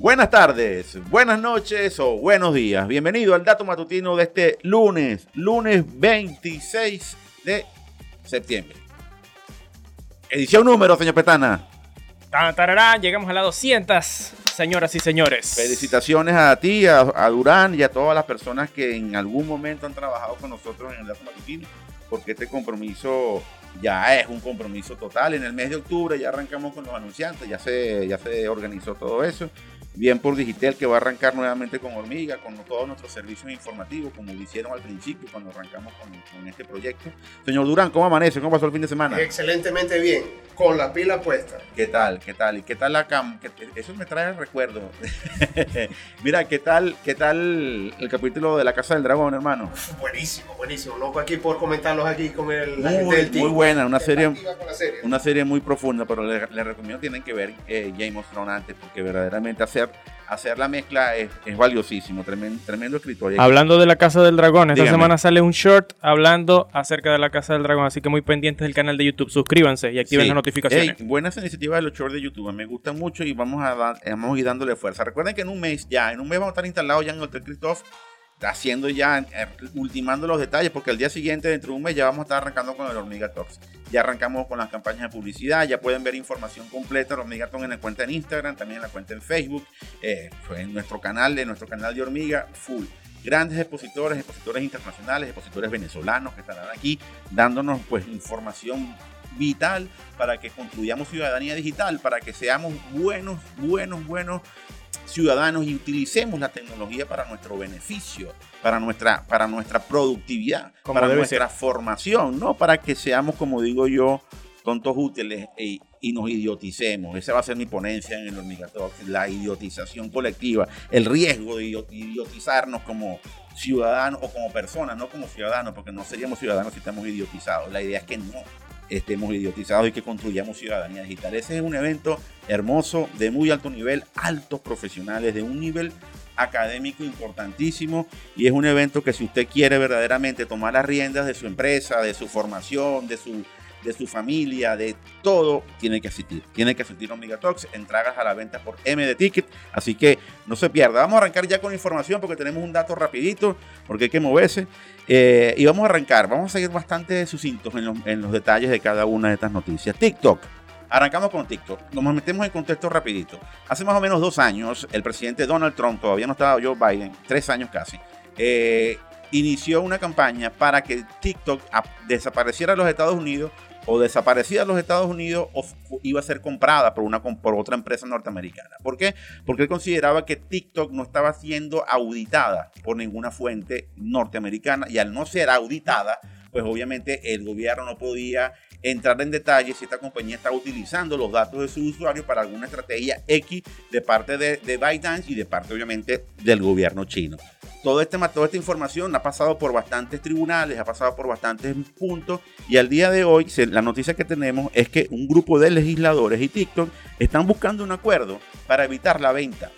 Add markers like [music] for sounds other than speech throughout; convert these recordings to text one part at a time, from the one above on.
Buenas tardes, buenas noches o buenos días. Bienvenido al dato matutino de este lunes, lunes 26 de septiembre. Edición número, señor Petana. Tan, tararán, llegamos a la 200, señoras y señores. Felicitaciones a ti, a, a Durán y a todas las personas que en algún momento han trabajado con nosotros en el dato matutino, porque este compromiso ya es un compromiso total. En el mes de octubre ya arrancamos con los anunciantes, ya se, ya se organizó todo eso bien por Digitel que va a arrancar nuevamente con Hormiga, con todos nuestros servicios informativos, como lo hicieron al principio cuando arrancamos con, con, este proyecto. Señor Durán, ¿cómo amanece? ¿Cómo pasó el fin de semana? Excelentemente bien, con la pila puesta. ¿Qué tal? ¿Qué tal? ¿Y qué tal la cam? Eso me trae el recuerdo. [laughs] Mira, ¿qué tal, ¿qué tal el capítulo de La Casa del Dragón, hermano? Buenísimo, buenísimo. Loco aquí por comentarlos aquí con el, la muy, gente del team. Muy buena, una serie, una serie muy profunda, pero les le recomiendo tienen que ver eh, Game of Thrones antes, porque verdaderamente hacer hacer la mezcla es, es valiosísimo, tremendo, tremendo escritor. Hablando de la Casa del Dragón, esta Dígame. semana sale un short hablando acerca de la Casa del Dragón, así que muy pendientes del canal de YouTube, suscríbanse y activen Sí. las notificaciones. Ey, buenas iniciativas de los shorts de YouTube, me gustan mucho y vamos a, dar- vamos a ir dándole fuerza. Recuerden que en un mes ya, en un mes vamos a estar instalados ya en el Hotel Christoph, haciendo ya, eh, ultimando los detalles, porque al día siguiente, dentro de un mes, ya vamos a estar arrancando con el Hormiga Talks. Ya arrancamos con las campañas de publicidad, ya pueden ver información completa de Hormiga Talks en la cuenta en Instagram, también en la cuenta en Facebook, eh, en nuestro canal, en nuestro canal de Hormiga, full. Grandes expositores, expositores internacionales, expositores venezolanos que estarán aquí dándonos pues información vital para que construyamos ciudadanía digital, para que seamos buenos, buenos, buenos ciudadanos y utilicemos la tecnología para nuestro beneficio, para nuestra, para nuestra productividad, Como para nuestra formación, no para que seamos, como digo yo, tontos útiles e- y nos idioticemos. Esa va a ser mi ponencia en el Hormiga Talks, la idiotización colectiva, el riesgo de idio- idiotizarnos como ciudadanos o como personas, no como ciudadanos, porque no seríamos ciudadanos si estamos idiotizados. La idea es que no estemos idiotizados y que construyamos ciudadanía digital. Ese es un evento hermoso, de muy alto nivel, altos profesionales, de un nivel académico importantísimo y es un evento que si usted quiere verdaderamente tomar las riendas de su empresa, de su formación, de su, de su familia, de todo, tiene que asistir. Tiene que asistir a Talks, entradas a la venta por MD Ticket, así que no se pierda. Vamos a arrancar ya con información porque tenemos un dato rapidito, porque hay que moverse. Eh, y vamos a arrancar, vamos a seguir bastante sucintos en los, en los detalles de cada una de estas noticias. TikTok. Arrancamos con TikTok. Nos metemos en contexto rapidito. Hace más o menos dos años, el presidente Donald Trump, todavía no estaba Joe Biden, tres años casi, eh, inició una campaña para que TikTok ap- desapareciera de los Estados Unidos o desaparecida de los Estados Unidos o iba a ser comprada por, una, por otra empresa norteamericana. ¿Por qué? Porque él consideraba que TikTok no estaba siendo auditada por ninguna fuente norteamericana y al no ser auditada, pues obviamente el gobierno no podía entrar en detalle si esta compañía está utilizando los datos de sus usuarios para alguna estrategia X de parte de, de y de parte obviamente del gobierno chino. Todo este, toda esta información ha pasado por bastantes tribunales, ha pasado por bastantes puntos y al día de hoy la noticia que tenemos es que un grupo de legisladores y TikTok están buscando un acuerdo para evitar la venta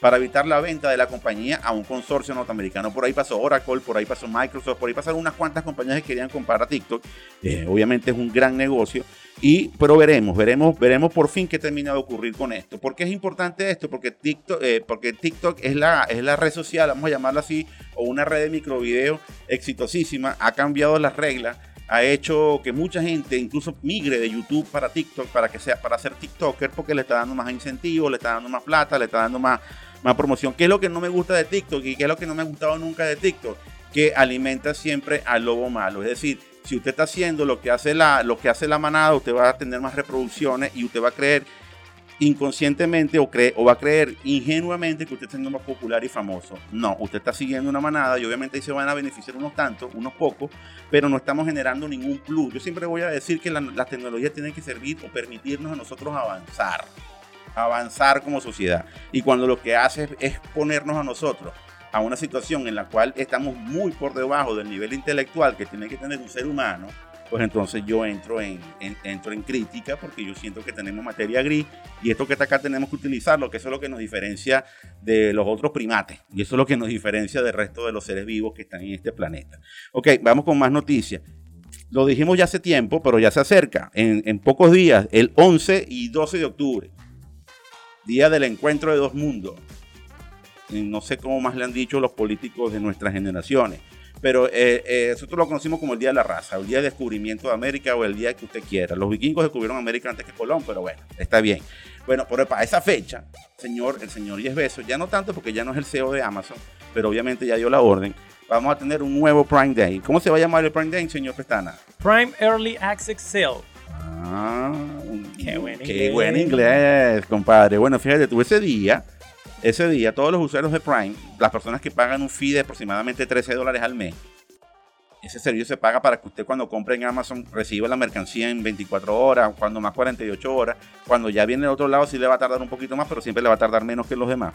para evitar la venta de la compañía a un consorcio norteamericano. Por ahí pasó Oracle, por ahí pasó Microsoft, por ahí pasaron unas cuantas compañías que querían comprar a TikTok. Eh, obviamente es un gran negocio. Y, pero veremos, veremos, veremos por fin qué termina de ocurrir con esto. ¿Por qué es importante esto? Porque TikTok, eh, porque TikTok es, la, es la red social, vamos a llamarla así, o una red de microvideo exitosísima, ha cambiado las reglas, ha hecho que mucha gente incluso migre de YouTube para TikTok para que sea para ser TikToker porque le está dando más incentivos, le está dando más plata, le está dando más, más promoción. ¿Qué es lo que no me gusta de TikTok y qué es lo que no me ha gustado nunca de TikTok? Que alimenta siempre al lobo malo. Es decir, si usted está haciendo lo que hace la, lo que hace la manada, usted va a tener más reproducciones y usted va a creer inconscientemente o, va a creer ingenuamente que usted está siendo más popular y famoso. No, usted está siguiendo una manada y obviamente ahí se van a beneficiar unos tantos, unos pocos, pero no estamos generando ningún plus. Yo siempre voy a decir que la, las tecnologías tienen que servir o permitirnos a nosotros avanzar, avanzar como sociedad. Y cuando lo que hace es, ponernos a nosotros a una situación en la cual estamos muy por debajo del nivel intelectual que tiene que tener un ser humano, pues entonces yo entro en, en- entro en crítica porque yo siento que tenemos materia gris y esto que está acá tenemos que utilizarlo, que eso es lo que nos diferencia de los otros primates y eso es lo que nos diferencia del resto de los seres vivos que están en este planeta. Ok, vamos con más noticias. Lo dijimos ya hace tiempo, pero ya se acerca, en, en pocos días, el 11 y 12 de octubre. Día del encuentro de dos mundos. No sé cómo más le han dicho los políticos de nuestras generaciones, pero eh, eh, nosotros lo conocimos como el Día de la Raza, el Día de Descubrimiento de América o el día que usted quiera. Los vikingos descubrieron América antes que Colón, pero bueno, está bien. Bueno, pero para esa fecha, señor, el señor Yes Bezos, ya no tanto porque ya no es el CEO de Amazon, pero obviamente ya dio la orden, vamos a tener un nuevo Prime Day. ¿Cómo se va a llamar el Prime Day, señor Pestana? Prime Early Access Sale. Ah, Qué buen qué inglés. buen inglés, compadre. Bueno, fíjate tú, ese día, ese día, todos los usuarios de Prime, las personas que pagan un fee de aproximadamente 13 dólares al mes, ese servicio se paga para que usted cuando compre en Amazon reciba la mercancía en 24 horas, cuando más 48 horas. Cuando ya viene de otro lado sí le va a tardar un poquito más, pero siempre le va a tardar menos que los demás.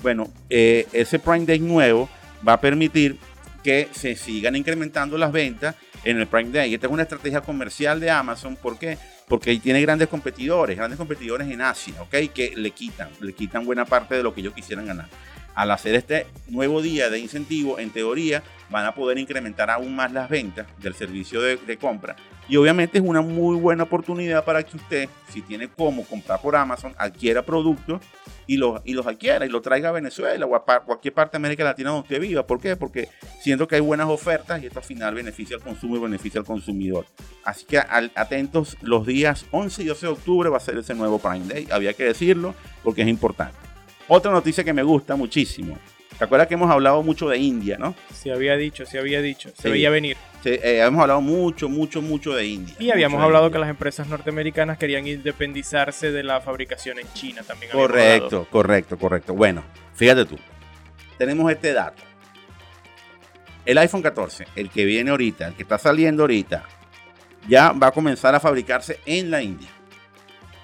Bueno, eh, ese Prime Day nuevo va a permitir que se sigan incrementando las ventas en el Prime Day. Esta es una estrategia comercial de Amazon. ¿Por qué? Porque ahí tiene grandes competidores, grandes competidores en Asia, ¿ok? Que le quitan, le quitan buena parte de lo que ellos quisieran ganar. Al hacer este nuevo día de incentivo, en teoría, van a poder incrementar aún más las ventas del servicio de, de compra. Y obviamente es una muy buena oportunidad para que usted, si tiene cómo comprar por Amazon, adquiera productos y los, y los adquiera y los traiga a Venezuela o a cualquier parte de América Latina donde usted viva. ¿Por qué? Porque siento que hay buenas ofertas y esto al final beneficia al consumo y beneficia al consumidor. Así que atentos, los días 11 y 12 de octubre va a ser ese nuevo Prime Day. Había que decirlo porque es importante. Otra noticia que me gusta muchísimo. ¿Te acuerdas que hemos hablado mucho de India, no? Se había dicho, se había dicho, se Sí. veía venir. Sí, eh, hemos hablado mucho, mucho, mucho de India. Y habíamos hablado India. que las empresas norteamericanas querían independizarse de la fabricación en China también. Correcto, correcto, correcto. Bueno, fíjate tú. Tenemos este dato. El iPhone 14, el que viene ahorita, el que está saliendo ahorita, ya va a comenzar a fabricarse en la India.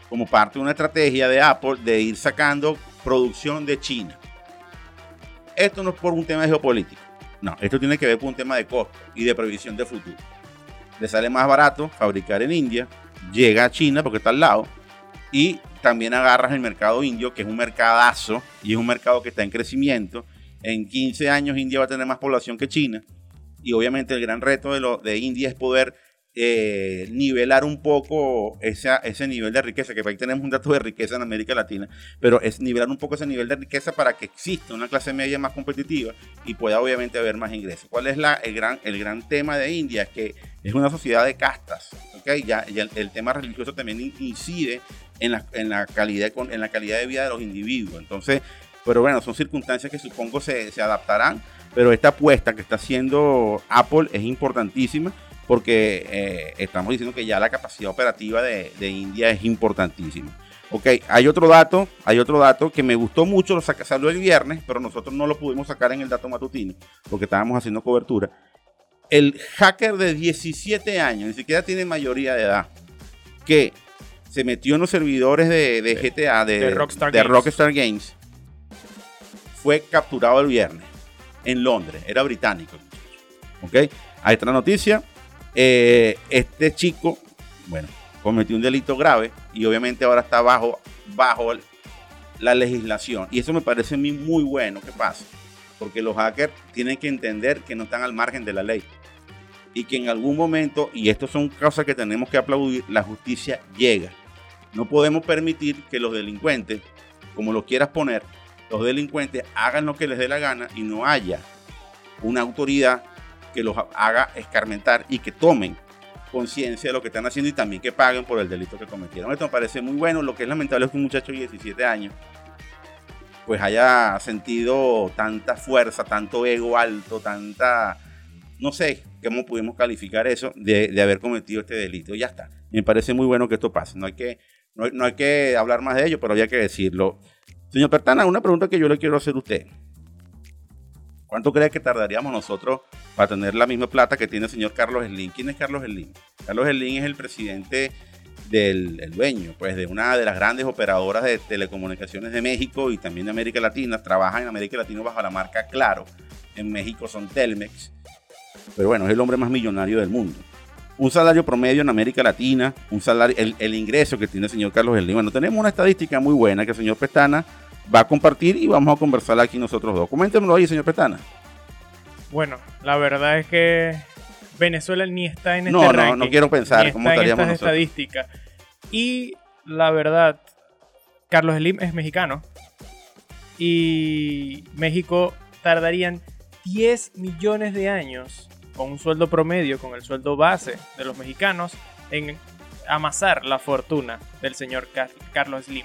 Como parte de una estrategia de Apple de ir sacando producción de China. Esto no es por un tema geopolítico. No, esto tiene que ver con un tema de costo y de previsión de futuro. Le sale más barato fabricar en India, llega a China porque está al lado, y también agarras el mercado indio, que es un mercadazo y es un mercado que está en crecimiento. En 15 años India va a tener más población que China y obviamente el gran reto de, lo, de India es poder eh, nivelar un poco ese nivel de riqueza, que ahí tenemos un dato de riqueza en América Latina, pero es nivelar un poco ese nivel de riqueza para que exista una clase media más competitiva y pueda obviamente haber más ingresos. ¿Cuál es la, el, gran, el gran tema de India? Que es una sociedad de castas, ¿ok? Ya, el, tema religioso también in- incide en la, en, la calidad, en la calidad de vida de los individuos. Entonces, pero bueno, son circunstancias que supongo se, se adaptarán, pero esta apuesta que está haciendo Apple es importantísima porque eh, estamos diciendo que ya la capacidad operativa de, de India es importantísima. Ok, hay otro dato, hay otro dato que me gustó mucho, lo saca, salió el viernes, pero nosotros no lo pudimos sacar en el dato matutino porque estábamos haciendo cobertura. El hacker de 17 años, ni siquiera tiene mayoría de edad, que se metió en los servidores de, de GTA, de, de Rockstar de Games. Rockstar Games, fue capturado el viernes en Londres, era británico. ¿Ok? Ahí está la noticia. Eh, este chico, bueno, cometió un delito grave y obviamente ahora está bajo, bajo la legislación. Y eso me parece a mí muy bueno que pase, porque los hackers tienen que entender que no están al margen de la ley y que en algún momento, y esto son cosas que tenemos que aplaudir, la justicia llega. No podemos permitir que los delincuentes, como lo quieras poner, los delincuentes hagan lo que les dé la gana y no haya una autoridad que los haga escarmentar y que tomen conciencia de lo que están haciendo y también que paguen por el delito que cometieron. Esto me parece muy bueno. Lo que es lamentable es que un muchacho de 17 años pues haya sentido tanta fuerza, tanto ego alto, tanta, no sé cómo pudimos calificar eso, de, haber cometido este delito. Ya está. Me parece muy bueno que esto pase. No hay que, no no hay que hablar más de ello, pero había que decirlo. Señor Pertana, una pregunta que yo le quiero hacer a usted. ¿Cuánto cree que tardaríamos nosotros para tener la misma plata que tiene el señor Carlos Slim? ¿Quién es Carlos Slim? Carlos Slim es el presidente del el dueño, pues de una de las grandes operadoras de telecomunicaciones de México y también de América Latina. Trabaja en América Latina bajo la marca Claro. En México son Telmex. Pero bueno, es el hombre más millonario del mundo. Un salario promedio en América Latina, un salario, el, el ingreso que tiene el señor Carlos Slim. Bueno, tenemos una estadística muy buena que el señor Pestana va a compartir y vamos a conversar aquí nosotros dos. Coméntemelo ahí, señor Pestana. Bueno, la verdad es que Venezuela ni está en este No, no, ranking, no quiero pensar ni cómo está en estaríamos estas nosotros. estadísticas. Y la verdad, Carlos Slim es mexicano. Y México tardarían 10 millones de años con un sueldo promedio, con el sueldo base de los mexicanos, en amasar la fortuna del señor Car- Carlos Slim.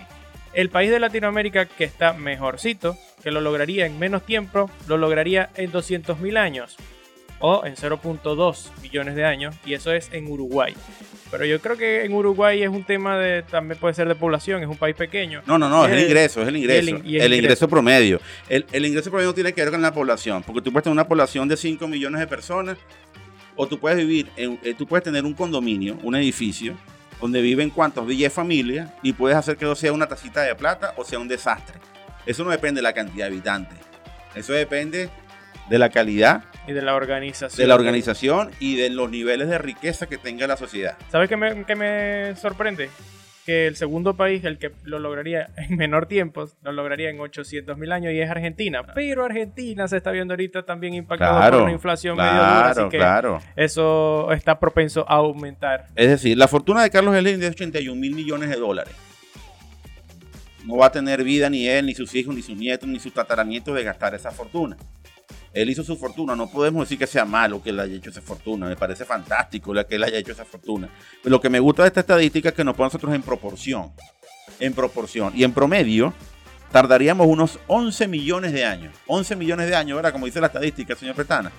El país de Latinoamérica que está mejorcito, que lo lograría en menos tiempo, lo lograría en 200 mil años o en 0.2 millones de años, y eso es en Uruguay. Pero yo creo que en Uruguay es un tema de, también puede ser de población, es un país pequeño. No, no, no, es el Eh, ingreso, es el ingreso. El, ingreso. ingreso. promedio. El, el ingreso promedio tiene que ver con la población, porque tú puedes tener una población de 5 millones de personas, o tú puedes vivir, en, eh, tú puedes tener un condominio, un edificio, donde viven cuantos 10 familias, y puedes hacer que eso sea una tacita de plata o sea un desastre. Eso no depende de la cantidad de habitantes. Eso depende de la calidad, Y de la organización. de la organización y de los niveles de riqueza que tenga la sociedad. ¿Sabes qué me, qué me sorprende? Que el segundo país, el que lo lograría en menor tiempo, lo lograría en 800 mil años y es Argentina. Pero Argentina se está viendo ahorita también impactado por una inflación medio dura, así claro, que claro. eso está propenso a aumentar. Es decir, la fortuna de Carlos Slim es de 81 mil millones de dólares. No va a tener vida ni él, ni sus hijos, ni sus nietos, ni sus tataranietos de gastar esa fortuna. Él hizo su fortuna, no podemos decir que sea malo que él haya hecho esa fortuna, me parece fantástico la que él haya hecho esa fortuna. Pero lo que me gusta de esta estadística es que nos pone a nosotros en proporción, en proporción. Y en promedio, tardaríamos unos 11 millones de años, 11 millones de años, ¿verdad? Como dice la estadística, señor Pretana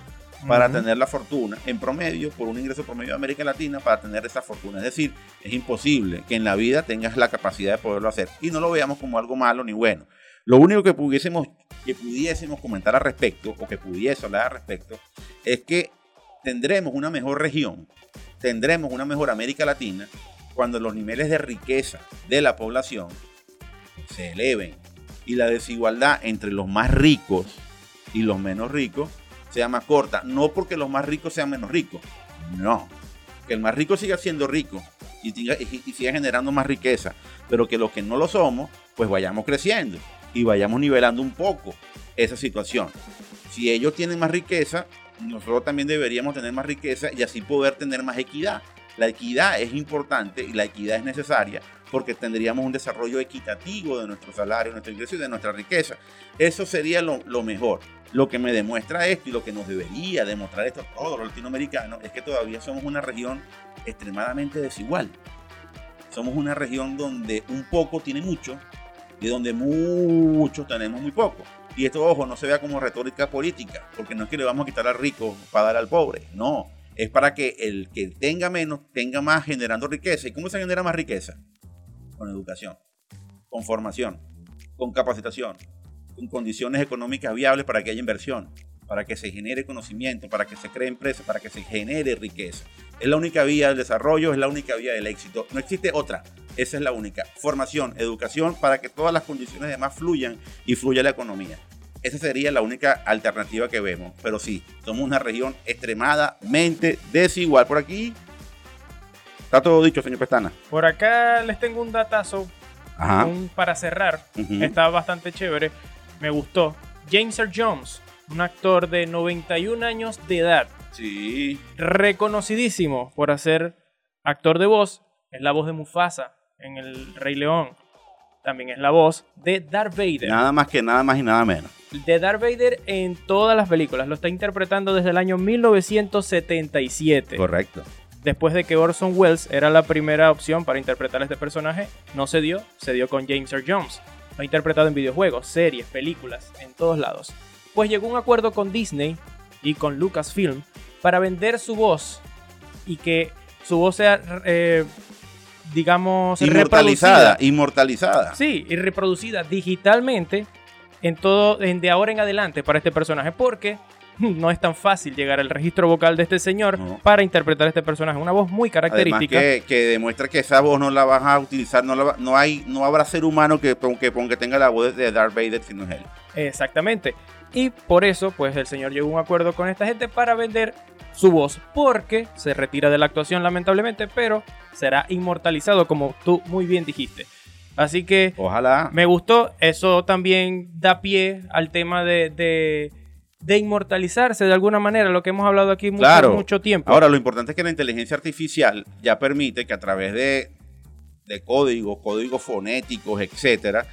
para tener la fortuna en promedio, por un ingreso promedio de América Latina, para tener esa fortuna. Es decir, es imposible que en la vida tengas la capacidad de poderlo hacer. Y no lo veamos como algo malo ni bueno. Lo único que pudiésemos, que pudiésemos comentar al respecto, o que pudiese hablar al respecto, es que tendremos una mejor región, tendremos una mejor América Latina, cuando los niveles de riqueza de la población se eleven y la desigualdad entre los más ricos y los menos ricos sea más corta. No porque los más ricos sean menos ricos. No. Que el más rico siga siendo rico y, siga- y- siga generando más riqueza. Pero que los que no lo somos, pues vayamos creciendo y vayamos nivelando un poco esa situación. Si ellos tienen más riqueza, nosotros también deberíamos tener más riqueza y así poder tener más equidad. La equidad es importante y la equidad es necesaria porque tendríamos un desarrollo equitativo de nuestro salario, nuestro ingreso y de nuestra riqueza. Eso sería lo, lo mejor. Lo que me demuestra esto y lo que nos debería demostrar esto a todos los latinoamericanos es que todavía somos una región extremadamente desigual. Somos una región donde un poco tiene mucho y donde muchos tenemos muy poco. Y esto, ojo, no se vea como retórica política, porque no es que le vamos a quitar al rico para dar al pobre, no. Es para que el que tenga menos tenga más generando riqueza. ¿Y cómo se genera más riqueza? Con educación, con formación, con capacitación, con condiciones económicas viables para que haya inversión, para que se genere conocimiento, para que se cree empresas, para que se genere riqueza. Es la única vía del desarrollo, es la única vía del éxito. No existe otra. Esa es la única. Formación, educación, para que todas las condiciones demás fluyan y fluya la economía. Esa sería la única alternativa que vemos. Pero sí, somos una región extremadamente desigual. Por aquí está todo dicho, señor Pestana. Por acá les tengo un datazo Ajá. un- para cerrar. Ujú. Está bastante chévere. Me gustó. James Earl Jones, un actor de 91 años de edad, Sí. reconocidísimo por hacer actor de voz. Es la voz de Mufasa en El Rey León. También es la voz de Darth Vader. Nada más que nada más y nada menos. De Darth Vader en todas las películas. Lo está interpretando desde el año 1977. Correcto. Después de que Orson Welles era la primera opción para interpretar a este personaje, no se dio, se dio con James Earl Jones. Lo ha interpretado en videojuegos, series, películas, en todos lados. Pues llegó a un acuerdo con Disney y con Lucasfilm para vender su voz y que su voz sea, eh, digamos, Inmortalizada, inmortalizada. Sí, y reproducida digitalmente en todo, en de ahora en adelante para este personaje, porque [laughs] no es tan fácil llegar al registro vocal de este señor No. para interpretar a este personaje. Una voz muy característica. que, que demuestra que esa voz no la vas a utilizar, no, la no hay, no habrá ser humano que, que, que tenga la voz de Darth Vader si no es él. Exactamente. Y por eso, pues el señor llegó a un acuerdo con esta gente para vender su voz, porque se retira de la actuación lamentablemente, pero será inmortalizado como tú muy bien dijiste. Así que Ojalá. me gustó, eso también da pie al tema de, de, de inmortalizarse de alguna manera, lo que hemos hablado aquí mucho, Claro. mucho tiempo. Ahora, lo importante es que la inteligencia artificial ya permite que a través de de código, códigos fonéticos, etcétera,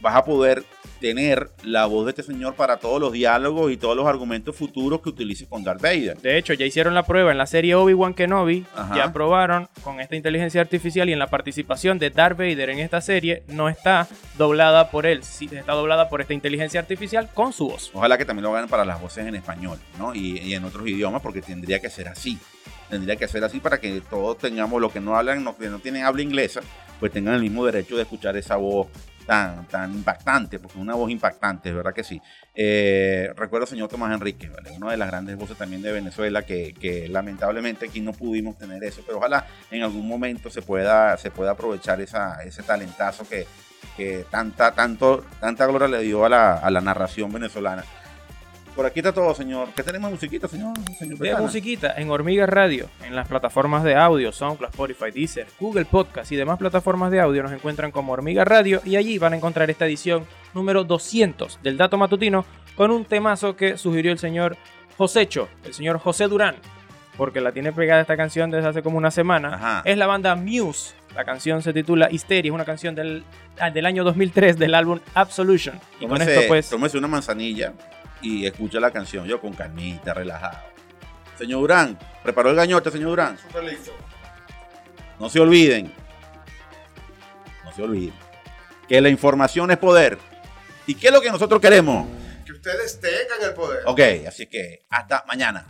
vas a poder tener la voz de este señor para todos los diálogos y todos los argumentos futuros que utilices con Darth Vader. De hecho, ya hicieron la prueba en la serie Obi-Wan Kenobi, Ajá. ya probaron con esta inteligencia artificial y en la participación de Darth Vader en esta serie no está doblada por él, sí está doblada por esta inteligencia artificial con su voz. Ojalá que también lo hagan para las voces en español, ¿no? Y, y en otros idiomas, porque tendría que ser así. Tendría que ser así para que todos tengamos, los que no hablan, los que no tienen habla inglesa, pues tengan el mismo derecho de escuchar esa voz tan, tan impactante, porque una voz impactante, ¿verdad que sí? Eh, recuerdo al señor Tomás Enrique, ¿vale? Una de las grandes voces también de Venezuela, que, que lamentablemente aquí no pudimos tener eso, pero ojalá en algún momento se pueda, se pueda aprovechar esa, ese talentazo que, que tanta, tanto, tanta gloria le dio a la, a la narración venezolana. Por aquí está todo, señor. ¿Qué tenemos musiquita, señor? señor De musiquita en Hormiga Radio, en las plataformas de audio, SoundCloud, Spotify, Deezer, Google Podcast y demás plataformas de audio nos encuentran como Hormiga Radio y allí van a encontrar esta edición número 200 del Dato Matutino con un temazo que sugirió el señor Josecho, el señor José Durán, porque la tiene pegada esta canción desde hace como una semana. Ajá. Es la banda Muse. La canción se titula Hysteria, es una canción del, ah, del año 2003 del álbum Absolution. Y con Tómese, esto pues... tómese una manzanilla y escucha la canción. Yo con calmita, relajado. Señor Durán, ¿preparó el gañote, señor Durán? Súper listo. No se olviden. No se olviden. Que la información es poder. ¿Y qué es lo que nosotros queremos? Que ustedes tengan el poder. Ok, así que hasta mañana.